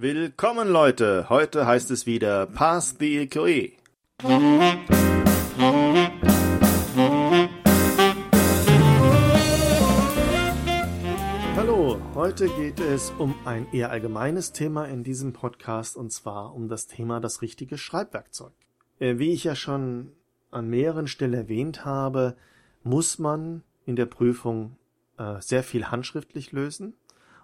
Willkommen Leute, heute heißt es wieder Pass the EQE. Hallo, heute geht es um ein eher allgemeines Thema in diesem Podcast und zwar um das Thema das richtige Schreibwerkzeug. Äh, wie ich ja schon an mehreren Stellen erwähnt habe, muss man in der Prüfung äh, sehr viel handschriftlich lösen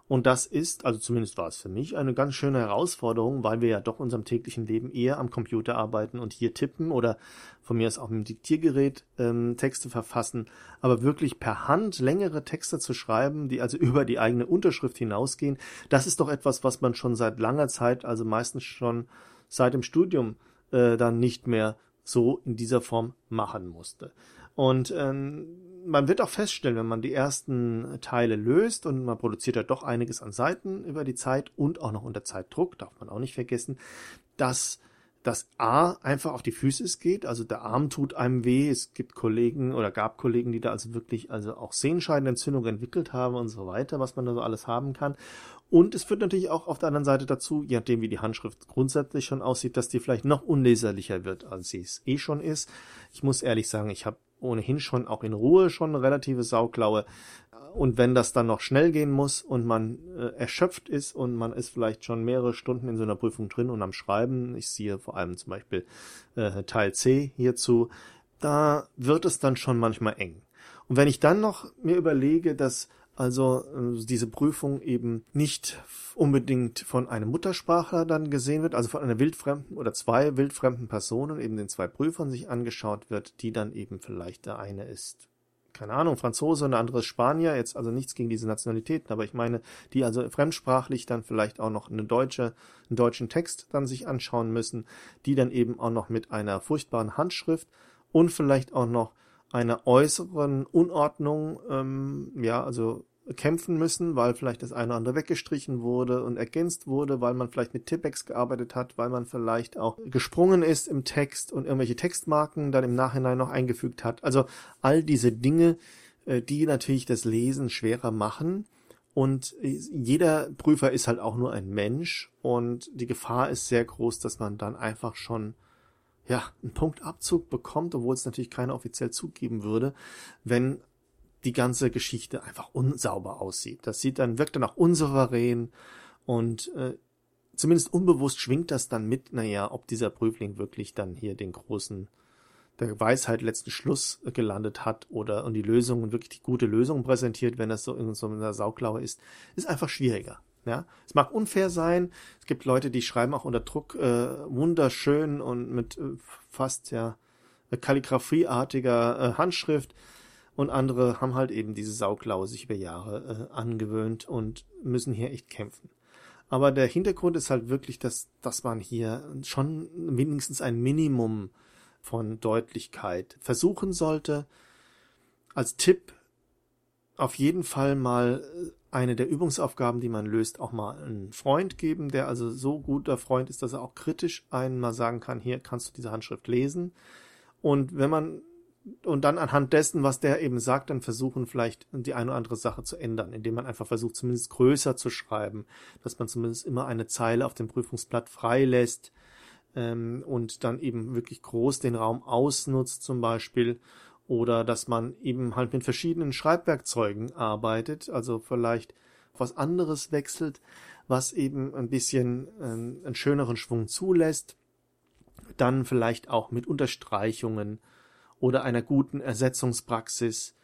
und das ist, also zumindest war es für mich, eine ganz schöne Herausforderung, weil wir ja doch in unserem täglichen Leben eher am Computer arbeiten und hier tippen oder von mir aus auch mit dem Diktiergerät ähm, Texte verfassen. Aber wirklich per Hand längere Texte zu schreiben, die also über die eigene Unterschrift hinausgehen, das ist doch etwas, was man schon seit langer Zeit, also meistens schon seit dem Studium, äh, dann nicht mehr so in dieser Form machen musste. Und ähm, man wird auch feststellen, wenn man die ersten Teile löst und man produziert ja doch einiges an Seiten über die Zeit und auch noch unter Zeitdruck, darf man auch nicht vergessen, dass das A einfach auf die Füße geht, also der Arm tut einem weh. Es gibt Kollegen oder gab Kollegen, die da also wirklich also auch Sehenscheidenentzündung entwickelt haben und so weiter, was man da so alles haben kann. Und es führt natürlich auch auf der anderen Seite dazu, je nachdem wie die Handschrift grundsätzlich schon aussieht, dass die vielleicht noch unleserlicher wird, als sie es eh schon ist. Ich muss ehrlich sagen, ich habe ohnehin schon auch in Ruhe schon eine relative Sauklaue. Und wenn das dann noch schnell gehen muss und man äh, erschöpft ist und man ist vielleicht schon mehrere Stunden in so einer Prüfung drin und am Schreiben, ich sehe vor allem zum Beispiel äh, Teil C hierzu, da wird es dann schon manchmal eng. Und wenn ich dann noch mir überlege, dass also äh, diese Prüfung eben nicht unbedingt von einem Muttersprachler dann gesehen wird, also von einer wildfremden oder zwei wildfremden Personen, eben den zwei Prüfern sich angeschaut wird, die dann eben vielleicht der eine ist, keine Ahnung, Franzose und der andere ist Spanier, jetzt also nichts gegen diese Nationalitäten, aber ich meine, die also fremdsprachlich dann vielleicht auch noch eine deutsche, einen deutschen Text dann sich anschauen müssen, die dann eben auch noch mit einer furchtbaren Handschrift und vielleicht auch noch einer äußeren Unordnung, ähm, ja, also kämpfen müssen, weil vielleicht das eine oder andere weggestrichen wurde und ergänzt wurde, weil man vielleicht mit Tippex gearbeitet hat, weil man vielleicht auch gesprungen ist im Text und irgendwelche Textmarken dann im Nachhinein noch eingefügt hat. Also all diese Dinge, äh, die natürlich das Lesen schwerer machen. Und jeder Prüfer ist halt auch nur ein Mensch und die Gefahr ist sehr groß, dass man dann einfach schon ja, einen Punktabzug bekommt, obwohl es natürlich keiner offiziell zugeben würde, wenn die ganze Geschichte einfach unsauber aussieht. Das sieht dann, wirkt dann auch unsouverän und äh, zumindest unbewusst schwingt das dann mit, naja, ob dieser Prüfling wirklich dann hier den großen, der Weisheit letzten Schluss gelandet hat oder und die Lösung und wirklich die gute Lösung präsentiert, wenn das so in so einer Sauklaue ist, ist einfach schwieriger. Ja, es mag unfair sein. Es gibt Leute, die schreiben auch unter Druck äh, wunderschön und mit äh, fast ja kalligraphieartiger äh, Handschrift und andere haben halt eben diese Sauklaue sich über Jahre äh, angewöhnt und müssen hier echt kämpfen. Aber der Hintergrund ist halt wirklich, dass, dass man hier schon wenigstens ein Minimum von Deutlichkeit versuchen sollte. Als Tipp auf jeden Fall mal äh, eine der Übungsaufgaben, die man löst, auch mal einen Freund geben, der also so guter Freund ist, dass er auch kritisch einen mal sagen kann, hier kannst du diese Handschrift lesen. Und wenn man und dann anhand dessen, was der eben sagt, dann versuchen vielleicht die eine oder andere Sache zu ändern, indem man einfach versucht, zumindest größer zu schreiben, dass man zumindest immer eine Zeile auf dem Prüfungsblatt frei lässt ähm, und dann eben wirklich groß den Raum ausnutzt zum Beispiel oder dass man eben halt mit verschiedenen Schreibwerkzeugen arbeitet, also vielleicht was anderes wechselt, was eben ein bisschen äh, einen schöneren Schwung zulässt, dann vielleicht auch mit Unterstreichungen oder einer guten Ersetzungspraxis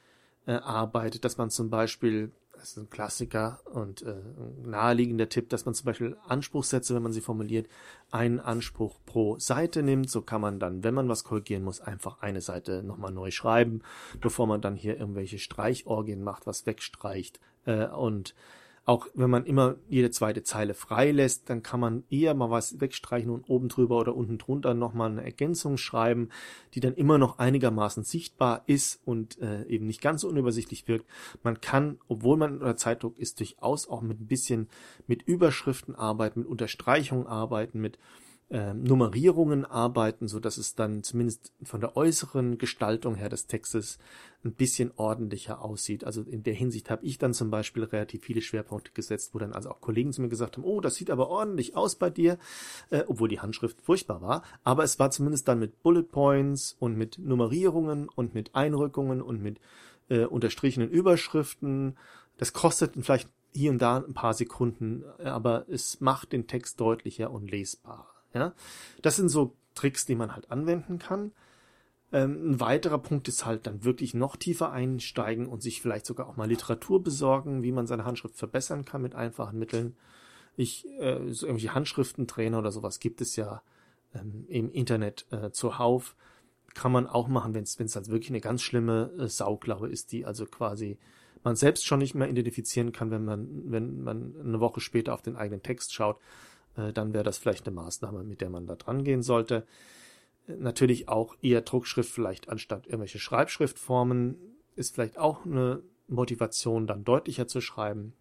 äh, arbeitet, dass man zum Beispiel, das ist ein Klassiker und äh, naheliegender Tipp, dass man zum Beispiel Anspruchssätze, wenn man sie formuliert, einen Anspruch pro Seite nimmt. So kann man dann, wenn man was korrigieren muss, einfach eine Seite nochmal neu schreiben, bevor man dann hier irgendwelche Streichorgien macht, was wegstreicht. Äh, und auch wenn man immer jede zweite Zeile frei lässt, dann kann man eher mal was wegstreichen und oben drüber oder unten drunter nochmal eine Ergänzung schreiben, die dann immer noch einigermaßen sichtbar ist und äh, eben nicht ganz so unübersichtlich wirkt. Man kann, obwohl man unter Zeitdruck ist, durchaus auch mit ein bisschen mit Überschriften arbeiten, mit Unterstreichungen arbeiten, mit äh, Nummerierungen arbeiten, so dass es dann zumindest von der äußeren Gestaltung her des Textes ein bisschen ordentlicher aussieht. Also in der Hinsicht habe ich dann zum Beispiel relativ viele Schwerpunkte gesetzt, wo dann also auch Kollegen zu mir gesagt haben, oh, das sieht aber ordentlich aus bei dir, äh, obwohl die Handschrift furchtbar war. Aber es war zumindest dann mit Bullet Points und mit Nummerierungen und mit Einrückungen und mit äh, unterstrichenen Überschriften. Das kostet vielleicht hier und da ein paar Sekunden, aber es macht den Text deutlicher und lesbarer. Ja, das sind so Tricks, die man halt anwenden kann. Ähm, ein weiterer Punkt ist halt dann wirklich noch tiefer einsteigen und sich vielleicht sogar auch mal Literatur besorgen, wie man seine Handschrift verbessern kann mit einfachen Mitteln. Ich, äh, so irgendwelche Handschriftentrainer oder sowas gibt es ja ähm, im Internet äh, zuhauf. Kann man auch machen, wenn es halt wirklich eine ganz schlimme äh, Sauklaue ist, die also quasi man selbst schon nicht mehr identifizieren kann, wenn man, wenn man eine Woche später auf den eigenen Text schaut dann wäre das vielleicht eine Maßnahme, mit der man da dran gehen sollte. Äh, natürlich auch eher Druckschrift vielleicht anstatt irgendwelche Schreibschriftformen ist vielleicht auch eine Motivation, dann deutlicher zu schreiben.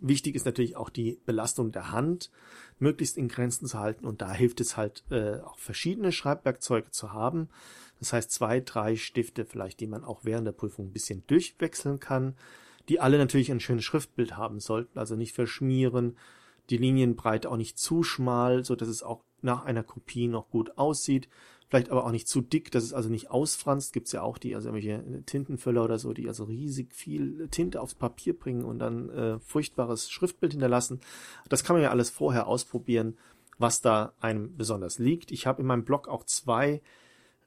Wichtig ist natürlich auch die Belastung der Hand möglichst in Grenzen zu halten und da hilft es halt äh, auch verschiedene Schreibwerkzeuge zu haben. Das heißt zwei, drei Stifte vielleicht, die man auch während der Prüfung ein bisschen durchwechseln kann, die alle natürlich ein schönes Schriftbild haben sollten, also nicht verschmieren, die Linienbreite auch nicht zu schmal, so dass es auch nach einer Kopie noch gut aussieht. Vielleicht aber auch nicht zu dick, dass es also nicht ausfranst. Gibt's ja auch die, also irgendwelche Tintenfüller oder so, die also riesig viel Tinte aufs Papier bringen und dann äh, furchtbares Schriftbild hinterlassen. Das kann man ja alles vorher ausprobieren, was da einem besonders liegt. Ich habe in meinem Blog auch zwei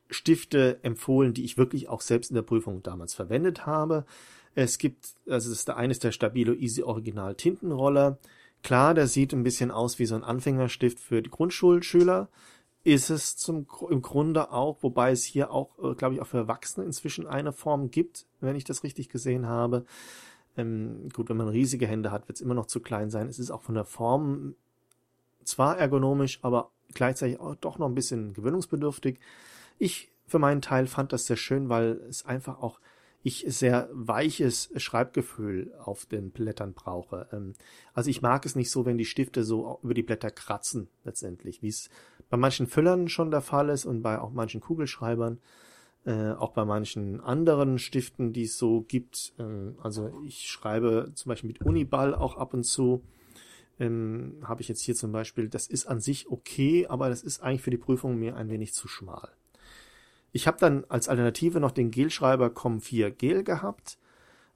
Stifte empfohlen, die ich wirklich auch selbst in der Prüfung damals verwendet habe. Es gibt, also das ist der eine ist der Stabilo Easy Original Tintenroller. Klar, der sieht ein bisschen aus wie so ein Anfängerstift für die Grundschulschüler. Ist es zum, im Grunde auch, wobei es hier auch, äh, glaube ich, auch für Erwachsene inzwischen eine Form gibt, wenn ich das richtig gesehen habe. Ähm, gut, wenn man riesige Hände hat, wird es immer noch zu klein sein. Es ist auch von der Form zwar ergonomisch, aber gleichzeitig auch doch noch ein bisschen gewöhnungsbedürftig. Ich für meinen Teil fand das sehr schön, weil es einfach auch ich sehr weiches Schreibgefühl auf den Blättern brauche. Ähm, also ich mag es nicht so, wenn die Stifte so über die Blätter kratzen, letztendlich, wie es bei manchen Füllern schon der Fall ist und bei auch manchen Kugelschreibern, äh, auch bei manchen anderen Stiften, die es so gibt. Ähm, also ich schreibe zum Beispiel mit Uniball auch ab und zu. Ähm, Habe ich jetzt hier zum Beispiel, das ist an sich okay, aber das ist eigentlich für die Prüfung mir ein wenig zu schmal. Ich habe dann als Alternative noch den Gelschreiber Com4 Gel gehabt.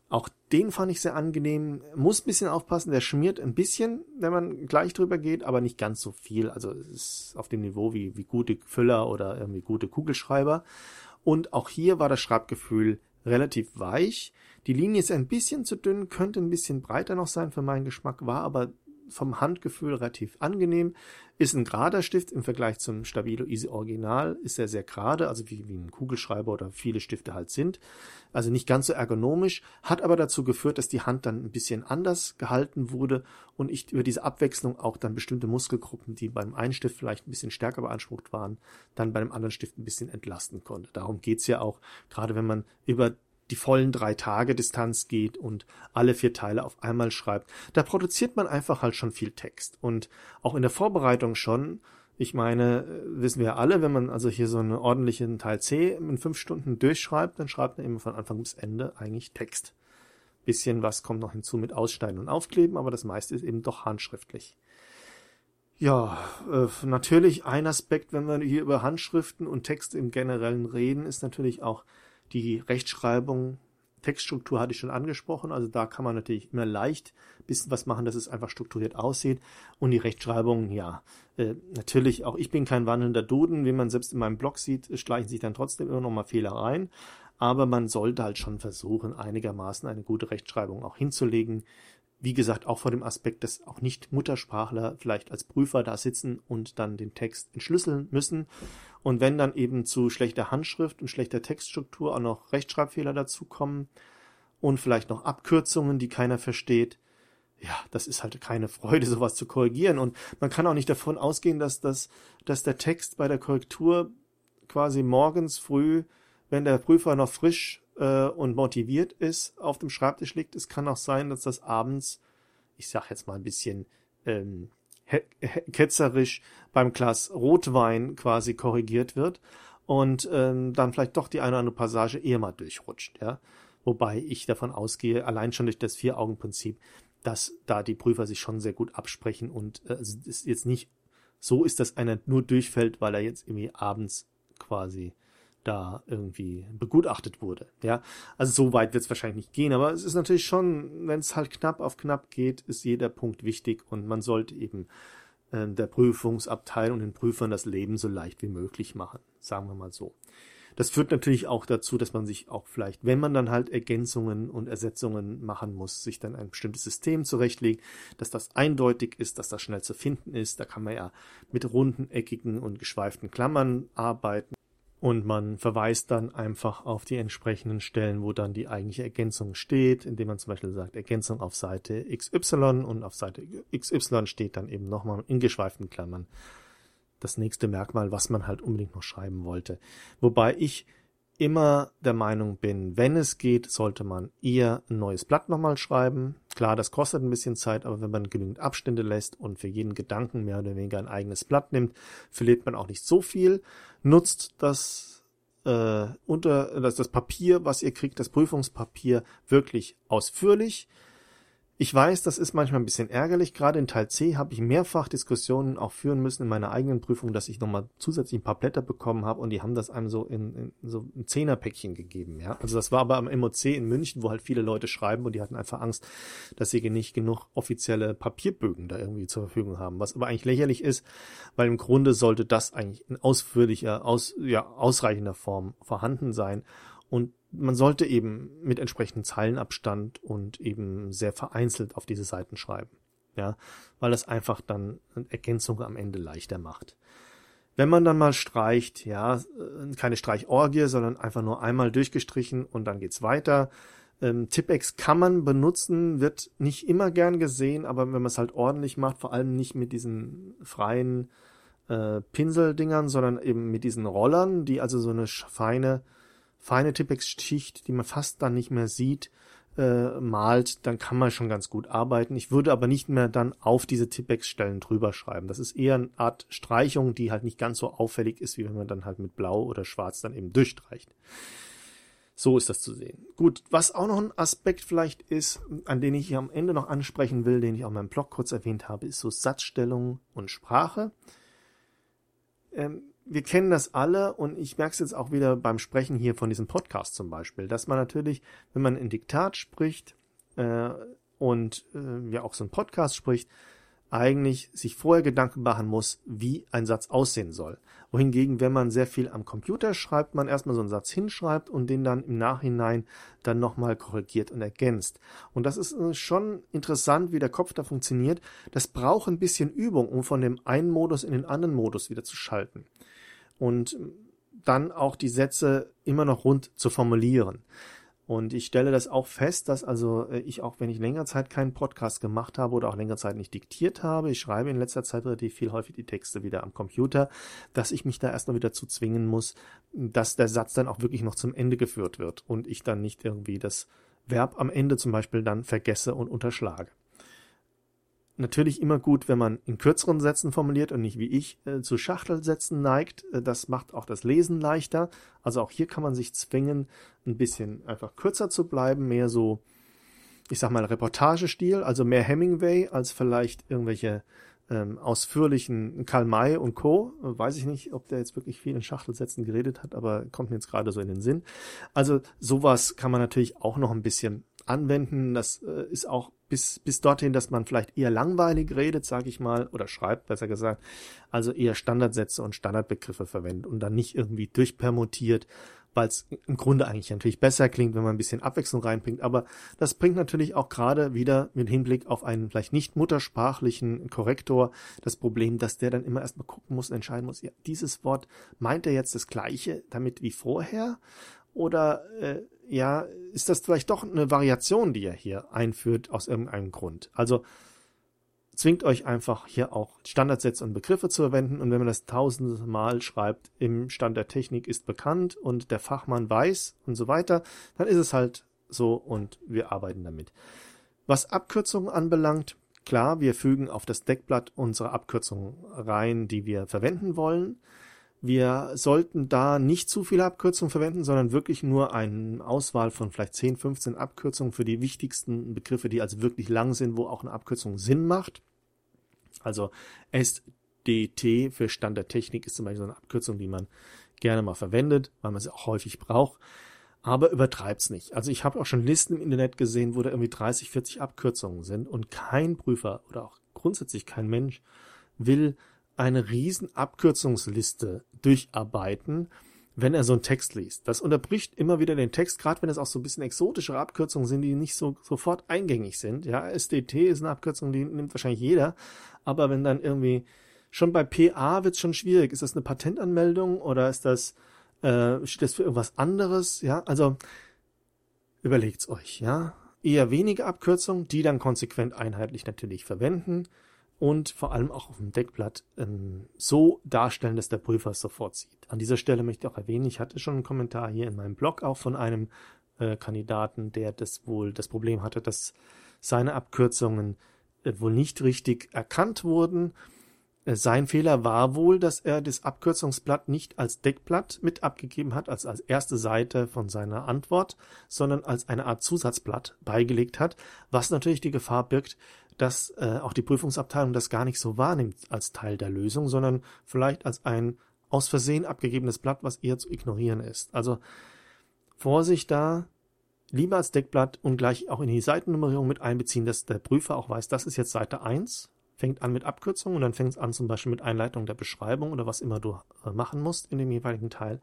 Auch den fand ich sehr angenehm. Muss ein bisschen aufpassen, der schmiert ein bisschen, wenn man gleich drüber geht, aber nicht ganz so viel. Also es ist auf dem Niveau wie, wie gute Füller oder irgendwie gute Kugelschreiber. Und auch hier war das Schreibgefühl relativ weich. Die Linie ist ein bisschen zu dünn, könnte ein bisschen breiter noch sein für meinen Geschmack, war aber vom Handgefühl relativ angenehm. Ist ein gerader Stift im Vergleich zum Stabilo Easy Original. Ist er sehr gerade, also wie, wie ein Kugelschreiber oder viele Stifte halt sind. Also nicht ganz so ergonomisch, hat aber dazu geführt, dass die Hand dann ein bisschen anders gehalten wurde und ich über diese Abwechslung auch dann bestimmte Muskelgruppen, die beim einen Stift vielleicht ein bisschen stärker beansprucht waren, dann bei dem anderen Stift ein bisschen entlasten konnte. Darum geht's ja auch, gerade wenn man über die vollen drei Tage Distanz geht und alle vier Teile auf einmal schreibt, da produziert man einfach halt schon viel Text. Und auch in der Vorbereitung schon, ich meine, äh, wissen wir alle, wenn man also hier so einen ordentlichen Teil C in fünf Stunden durchschreibt, dann schreibt man eben von Anfang bis Ende eigentlich Text. Bisschen was kommt noch hinzu mit Ausschneiden und Aufkleben, aber das meiste ist eben doch handschriftlich. Ja, äh, natürlich ein Aspekt, wenn wir hier über Handschriften und Texte im Generellen reden, ist natürlich auch die Rechtschreibung, Textstruktur hatte ich schon angesprochen, also da kann man natürlich immer leicht ein bisschen was machen, dass es einfach strukturiert aussieht. Und die Rechtschreibung, ja, äh, natürlich, auch ich bin kein wandelnder Duden, wie man selbst in meinem Blog sieht, schleichen sich dann trotzdem immer noch mal Fehler rein. Aber man sollte halt schon versuchen, einigermaßen eine gute Rechtschreibung auch hinzulegen, wie gesagt, auch vor dem Aspekt, dass auch nicht Muttersprachler vielleicht als Prüfer da sitzen und dann den Text entschlüsseln müssen. Und wenn dann eben zu schlechter Handschrift und schlechter Textstruktur auch noch Rechtschreibfehler dazukommen und vielleicht noch Abkürzungen, die keiner versteht, ja, das ist halt keine Freude, sowas zu korrigieren. Und man kann auch nicht davon ausgehen, dass, das, dass der Text bei der Korrektur quasi morgens früh, wenn der Prüfer noch frisch äh, und motiviert ist, auf dem Schreibtisch liegt. Es kann auch sein, dass das abends, ich sag jetzt mal ein bisschen ähm, ketzerisch beim Glas Rotwein quasi korrigiert wird und ähm, dann vielleicht doch die eine oder andere Passage eher mal durchrutscht, ja. Wobei ich davon ausgehe, allein schon durch das Vier-Augen-Prinzip, dass da die Prüfer sich schon sehr gut absprechen und äh, es ist jetzt nicht so ist, dass einer nur durchfällt, weil er jetzt irgendwie abends quasi da irgendwie begutachtet wurde. Ja, also so weit wird es wahrscheinlich nicht gehen, aber es ist natürlich schon, wenn es halt knapp auf knapp geht, ist jeder Punkt wichtig und man sollte eben äh, der Prüfungsabteilung und den Prüfern das Leben so leicht wie möglich machen, sagen wir mal so. Das führt natürlich auch dazu, dass man sich auch vielleicht, wenn man dann halt Ergänzungen und Ersetzungen machen muss, sich dann ein bestimmtes System zurechtlegt, dass das eindeutig ist, dass das schnell zu finden ist. Da kann man ja mit runden, eckigen und geschweiften Klammern arbeiten und man verweist dann einfach auf die entsprechenden Stellen, wo dann die eigentliche Ergänzung steht, indem man zum Beispiel sagt Ergänzung auf Seite XY und auf Seite XY steht dann eben nochmal in geschweiften Klammern das nächste Merkmal, was man halt unbedingt noch schreiben wollte. Wobei ich immer der Meinung bin, wenn es geht, sollte man eher ein neues Blatt nochmal schreiben. Klar, das kostet ein bisschen Zeit, aber wenn man genügend Abstände lässt und für jeden Gedanken mehr oder weniger ein eigenes Blatt nimmt, verliert man auch nicht so viel. Nutzt das äh, unter das, das Papier, was ihr kriegt, das Prüfungspapier wirklich ausführlich. Ich weiß, das ist manchmal ein bisschen ärgerlich. Gerade in Teil C habe ich mehrfach Diskussionen auch führen müssen in meiner eigenen Prüfung, dass ich nochmal zusätzlich ein paar Blätter bekommen habe und die haben das einem so in, in so ein Zehnerpäckchen gegeben. Ja, also das war aber am MOC in München, wo halt viele Leute schreiben und die hatten einfach Angst, dass sie nicht genug offizielle Papierbögen da irgendwie zur Verfügung haben. Was aber eigentlich lächerlich ist, weil im Grunde sollte das eigentlich in ausführlicher, aus, ja, ausreichender Form vorhanden sein und man sollte eben mit entsprechendem Zeilenabstand und eben sehr vereinzelt auf diese Seiten schreiben. Ja, weil das einfach dann Ergänzung am Ende leichter macht. Wenn man dann mal streicht, ja, keine Streichorgie, sondern einfach nur einmal durchgestrichen und dann geht's weiter. Ähm, Tippex kann man benutzen, wird nicht immer gern gesehen, aber wenn man es halt ordentlich macht, vor allem nicht mit diesen freien äh, Pinseldingern, sondern eben mit diesen Rollern, die also so eine feine feine Tippex-Schicht, die man fast dann nicht mehr sieht, äh, malt, dann kann man schon ganz gut arbeiten. Ich würde aber nicht mehr dann auf diese Tippex-Stellen drüber schreiben. Das ist eher eine Art Streichung, die halt nicht ganz so auffällig ist, wie wenn man dann halt mit Blau oder Schwarz dann eben durchstreicht. So ist das zu sehen. Gut, was auch noch ein Aspekt vielleicht ist, an den ich hier am Ende noch ansprechen will, den ich auch in meinem Blog kurz erwähnt habe, ist so Satzstellung und Sprache. Ähm, wir kennen das alle und ich merke es jetzt auch wieder beim Sprechen hier von diesem Podcast zum Beispiel, dass man natürlich, wenn man in Diktat spricht äh, und äh, ja auch so ein Podcast spricht, eigentlich sich vorher Gedanken machen muss, wie ein Satz aussehen soll. Wohingegen, wenn man sehr viel am Computer schreibt, man erstmal so einen Satz hinschreibt und den dann im Nachhinein dann nochmal korrigiert und ergänzt. Und das ist äh, schon interessant, wie der Kopf da funktioniert. Das braucht ein bisschen Übung, um von dem einen Modus in den anderen Modus wieder zu schalten und dann auch die Sätze immer noch rund zu formulieren. Und ich stelle das auch fest, dass also äh, ich auch, wenn ich länger Zeit keinen Podcast gemacht habe oder auch länger Zeit nicht diktiert habe, ich schreibe in letzter Zeit relativ viel häufig die Texte wieder am Computer, dass ich mich da erstmal wieder zu zwingen muss, dass der Satz dann auch wirklich noch zum Ende geführt wird und ich dann nicht irgendwie das Verb am Ende zum Beispiel dann vergesse und unterschlage natürlich immer gut, wenn man in kürzeren Sätzen formuliert und nicht wie ich äh, zu Schachtelsätzen neigt. Äh, das macht auch das Lesen leichter. Also auch hier kann man sich zwingen, ein bisschen einfach kürzer zu bleiben, mehr so, ich sag mal, Reportagestil, also mehr Hemingway als vielleicht irgendwelche ähm, ausführlichen Karl May und Co. Weiß ich nicht, ob der jetzt wirklich viel in Schachtelsätzen geredet hat, aber kommt mir jetzt gerade so in den Sinn. Also sowas kann man natürlich auch noch ein bisschen anwenden. Das äh, ist auch bis, bis dorthin, dass man vielleicht eher langweilig redet, sage ich mal, oder schreibt, besser gesagt. Also eher Standardsätze und Standardbegriffe verwendet und dann nicht irgendwie durchpermutiert, weil es im Grunde eigentlich natürlich besser klingt, wenn man ein bisschen Abwechslung reinbringt. Aber das bringt natürlich auch gerade wieder mit Hinblick auf einen vielleicht nicht muttersprachlichen Korrektor das Problem, dass der dann immer erstmal gucken muss und entscheiden muss, ja, dieses Wort meint er jetzt das gleiche damit wie vorher? Oder äh, ja, ist das vielleicht doch eine Variation, die er hier einführt aus irgendeinem Grund. Also zwingt euch einfach hier auch Standardsätze und Begriffe zu verwenden und wenn man das tausende Mal schreibt, im Stand der Technik ist bekannt und der Fachmann weiß und so weiter, dann ist es halt so und wir arbeiten damit. Was Abkürzungen anbelangt, klar, wir fügen auf das Deckblatt unsere Abkürzungen rein, die wir verwenden wollen. Wir sollten da nicht zu viele Abkürzungen verwenden, sondern wirklich nur eine Auswahl von vielleicht 10, 15 Abkürzungen für die wichtigsten Begriffe, die also wirklich lang sind, wo auch eine Abkürzung Sinn macht. Also SDT für Stand der Technik ist zum Beispiel so eine Abkürzung, die man gerne mal verwendet, weil man sie auch häufig braucht. Aber übertreibt's nicht. Also ich habe auch schon Listen im Internet gesehen, wo da irgendwie 30, 40 Abkürzungen sind und kein Prüfer oder auch grundsätzlich kein Mensch will eine riesen Abkürzungsliste durcharbeiten, wenn er so einen Text liest. Das unterbricht immer wieder den Text, gerade wenn es auch so ein bisschen exotischere Abkürzungen sind, die nicht so sofort eingängig sind. Ja, SDT ist eine Abkürzung, die nimmt wahrscheinlich jeder, aber wenn dann irgendwie schon bei PA wird es schon schwierig. Ist das eine Patentanmeldung oder ist das äh, steht das für irgendwas anderes? Ja, also überlegt's euch. Ja, eher wenige Abkürzungen, die dann konsequent einheitlich natürlich verwenden und vor allem auch auf dem Deckblatt ähm, so darstellen, dass der Prüfer es sofort sieht. An dieser Stelle möchte ich auch erwähnen, ich hatte schon einen Kommentar hier in meinem Blog auch von einem äh, Kandidaten, der das wohl das Problem hatte, dass seine Abkürzungen äh, wohl nicht richtig erkannt wurden sein Fehler war wohl, dass er das Abkürzungsblatt nicht als Deckblatt mit abgegeben hat, als als erste Seite von seiner Antwort, sondern als eine Art Zusatzblatt beigelegt hat, was natürlich die Gefahr birgt, dass äh, auch die Prüfungsabteilung das gar nicht so wahrnimmt als Teil der Lösung, sondern vielleicht als ein aus Versehen abgegebenes Blatt, was eher zu ignorieren ist. Also Vorsicht da, lieber als Deckblatt und gleich auch in die Seitennummerierung mit einbeziehen, dass der Prüfer auch weiß, das ist jetzt Seite 1 fängt an mit Abkürzungen und dann fängt es an zum Beispiel mit Einleitung der Beschreibung oder was immer du äh, machen musst in dem jeweiligen Teil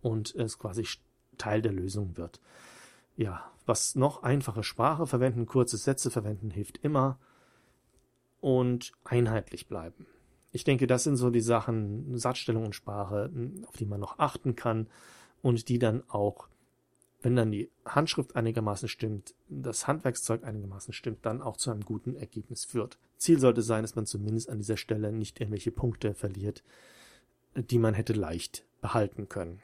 und es quasi Teil der Lösung wird. Ja, was noch einfache Sprache verwenden, kurze Sätze verwenden hilft immer und einheitlich bleiben. Ich denke, das sind so die Sachen, Satzstellung und Sprache, auf die man noch achten kann und die dann auch wenn dann die Handschrift einigermaßen stimmt, das Handwerkszeug einigermaßen stimmt, dann auch zu einem guten Ergebnis führt. Ziel sollte sein, dass man zumindest an dieser Stelle nicht irgendwelche Punkte verliert, die man hätte leicht behalten können.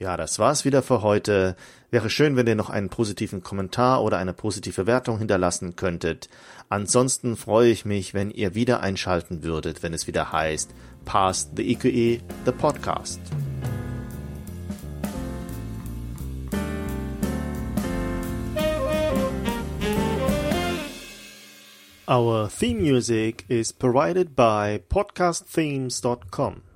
Ja, das war's wieder für heute. Wäre schön, wenn ihr noch einen positiven Kommentar oder eine positive Wertung hinterlassen könntet. Ansonsten freue ich mich, wenn ihr wieder einschalten würdet, wenn es wieder heißt Past the EQE, the Podcast. Our theme music is provided by podcastthemes.com.